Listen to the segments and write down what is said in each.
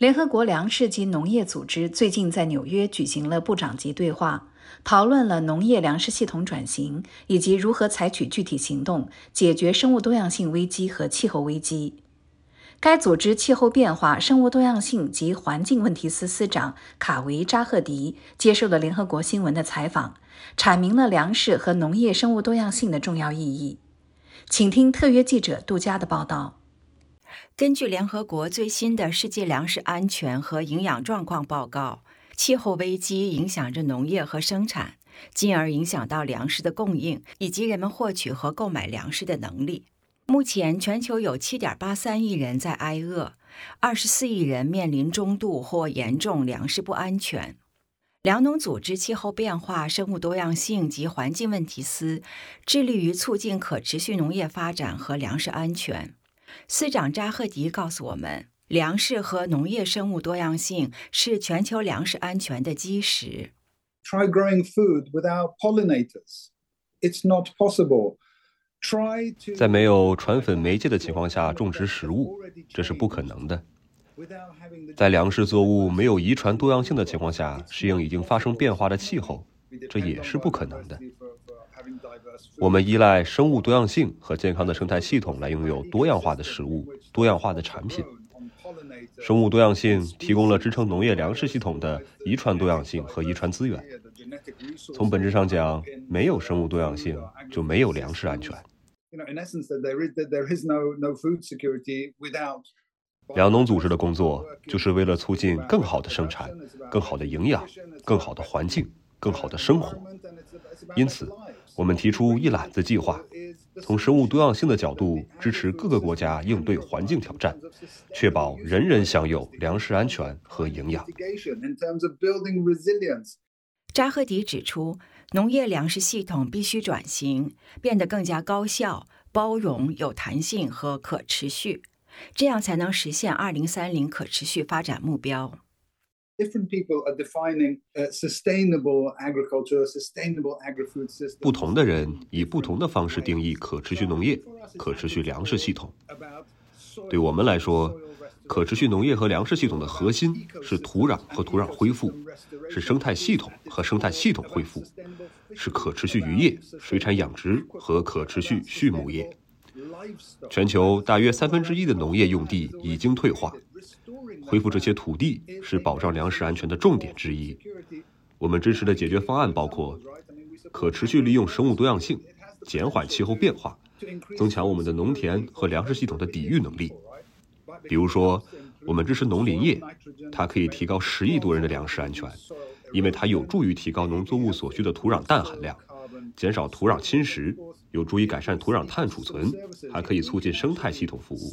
联合国粮食及农业组织最近在纽约举行了部长级对话，讨论了农业粮食系统转型以及如何采取具体行动解决生物多样性危机和气候危机。该组织气候变化、生物多样性及环境问题司司长卡维扎赫迪接受了联合国新闻的采访，阐明了粮食和农业生物多样性的重要意义。请听特约记者杜佳的报道。根据联合国最新的世界粮食安全和营养状况报告，气候危机影响着农业和生产，进而影响到粮食的供应以及人们获取和购买粮食的能力。目前，全球有7.83亿人在挨饿，24亿人面临中度或严重粮食不安全。粮农组织气候变化、生物多样性及环境问题司致力于促进可持续农业发展和粮食安全。司长扎赫迪告诉我们，粮食和农业生物多样性是全球粮食安全的基石。Try growing food without pollinators. It's not possible. 在没有传粉媒介的情况下种植食物，这是不可能的。在粮食作物没有遗传多样性的情况下适应已经发生变化的气候，这也是不可能的。我们依赖生物多样性和健康的生态系统来拥有多样化的食物、多样化的产品。生物多样性提供了支撑农业粮食系统的遗传多样性和遗传资源。从本质上讲，没有生物多样性就没有粮食安全。粮农组织的工作就是为了促进更好的生产、更好的营养、更好的环境、更好的生活。因此，我们提出一揽子计划，从生物多样性的角度支持各个国家应对环境挑战，确保人人享有粮食安全和营养。扎赫迪指出。农业粮食系统必须转型，变得更加高效、包容、有弹性和可持续，这样才能实现二零三零可持续发展目标。Different people are defining a sustainable agriculture, a sustainable agri-food system. 不同的人以不同的方式定义可持续农业、可持续粮食系统。对我们来说，可持续农业和粮食系统的核心是土壤和土壤恢复，是生态系统和生态系统恢复，是可持续渔业、水产养殖和可持续畜牧业。全球大约三分之一的农业用地已经退化，恢复这些土地是保障粮食安全的重点之一。我们支持的解决方案包括可持续利用生物多样性，减缓气候变化，增强我们的农田和粮食系统的抵御能力。比如说，我们支持农林业，它可以提高十亿多人的粮食安全，因为它有助于提高农作物所需的土壤氮含量，减少土壤侵蚀，有助于改善土壤碳储存，还可以促进生态系统服务。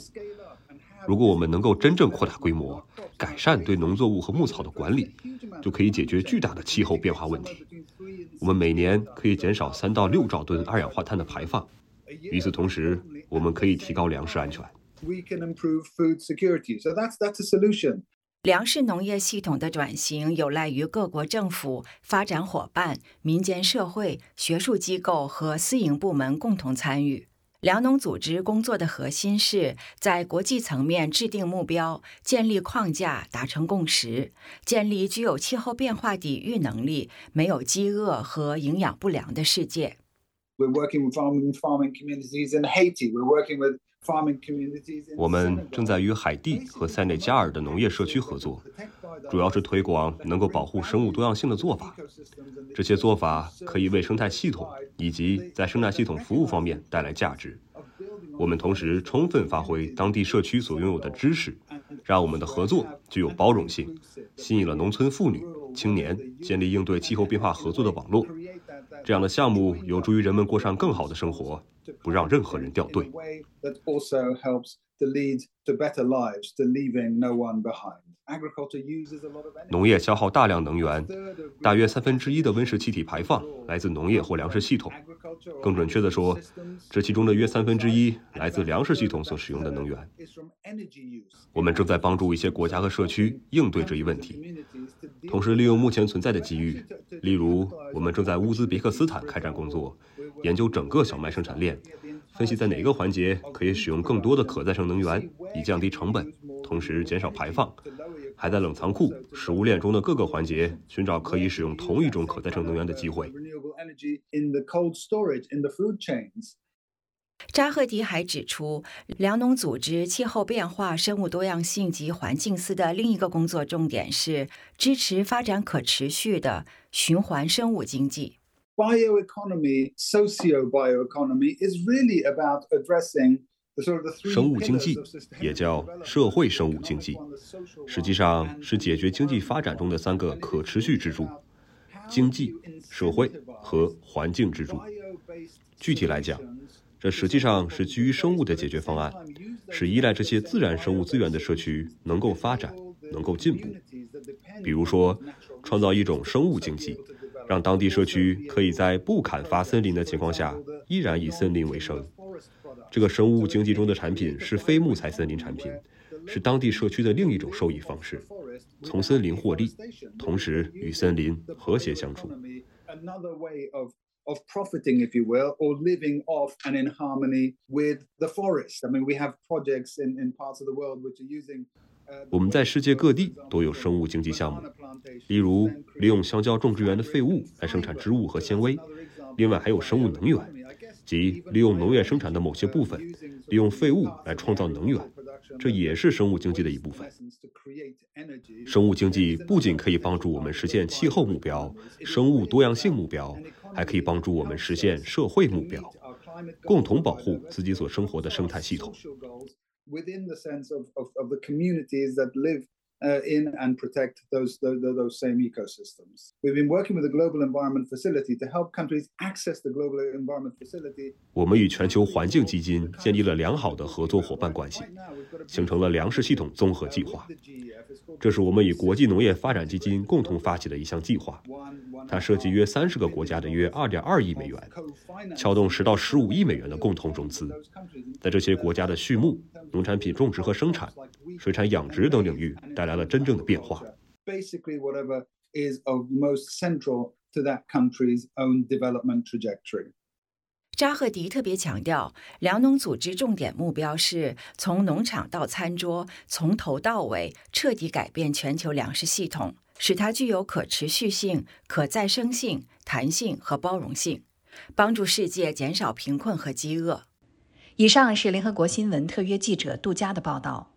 如果我们能够真正扩大规模，改善对农作物和牧草的管理，就可以解决巨大的气候变化问题。我们每年可以减少三到六兆吨二氧化碳的排放，与此同时，我们可以提高粮食安全。we can improve food security. So that's that's a solution. 粮食农业系统的转型有赖于各国政府、发展伙伴、民间社会、学术机构和私营部门共同参与。粮农组织工作的核心是在国际层面制定目标、建立框架、达成共识、建立具有气候变化抵御能力、没有饥饿和营养不良的世界。We're working with farming farming communities in Haiti. We're working with 我们正在与海地和塞内加尔的农业社区合作，主要是推广能够保护生物多样性的做法。这些做法可以为生态系统以及在生态系统服务方面带来价值。我们同时充分发挥当地社区所拥有的知识，让我们的合作具有包容性，吸引了农村妇女、青年，建立应对气候变化合作的网络。这样的项目有助于人们过上更好的生活，不让任何人掉队。农业消耗大量能源，大约三分之一的温室气体排放来自农业或粮食系统。更准确地说，这其中的约三分之一来自粮食系统所使用的能源。我们正在帮助一些国家和社区应对这一问题，同时利用目前存在的机遇，例如，我们正在乌兹别克斯坦开展工作，研究整个小麦生产链，分析在哪个环节可以使用更多的可再生能源，以降低成本。同时减少排放，还在冷藏库、食物链中的各个环节寻找可以使用同一种可再生能源的机会。扎赫迪还指出，粮农组织气候变化、生物多样性及环境司的另一个工作重点是支持发展可持续的循环生物经济。Bioeconomy, socio-bioeconomy is really about addressing 生物经济也叫社会生物经济，实际上是解决经济发展中的三个可持续支柱：经济、社会和环境支柱。具体来讲，这实际上是基于生物的解决方案，使依赖这些自然生物资源的社区能够发展、能够进步。比如说，创造一种生物经济，让当地社区可以在不砍伐森林的情况下，依然以森林为生。这个生物经济中的产品是非木材森林产品，是当地社区的另一种收益方式，从森林获利，同时与森林和谐相处。Of profiting, if you will, or living off and in harmony with the forest. I mean, we have projects in, in parts of the world which are using 我们在世界各地都有生物经济项目，例如利用香蕉种植园的废物来生产织物和纤维，另外还有生物能源。即利用农业生产的某些部分，利用废物来创造能源，这也是生物经济的一部分。生物经济不仅可以帮助我们实现气候目标、生物多样性目标，还可以帮助我们实现社会目标，共同保护自己所生活的生态系统。Uh, in and protect those, those, those same ecosystems. We've been working with the Global Environment Facility to help countries access the Global Environment Facility. 我们与全球环境基金建立了良好的合作伙伴关系，形成了粮食系统综合计划。这是我们与国际农业发展基金共同发起的一项计划，它涉及约三十个国家的约二点二亿美元，撬动十到十五亿美元的共同融资，在这些国家的畜牧、农产品种植和生产、水产养殖等领域带来了真正的变化。Basically, whatever is of most central to that country's own development trajectory. 扎赫迪特别强调，粮农组织重点目标是从农场到餐桌，从头到尾彻底改变全球粮食系统，使它具有可持续性、可再生性、弹性和包容性，帮助世界减少贫困和饥饿。以上是联合国新闻特约记者杜佳的报道。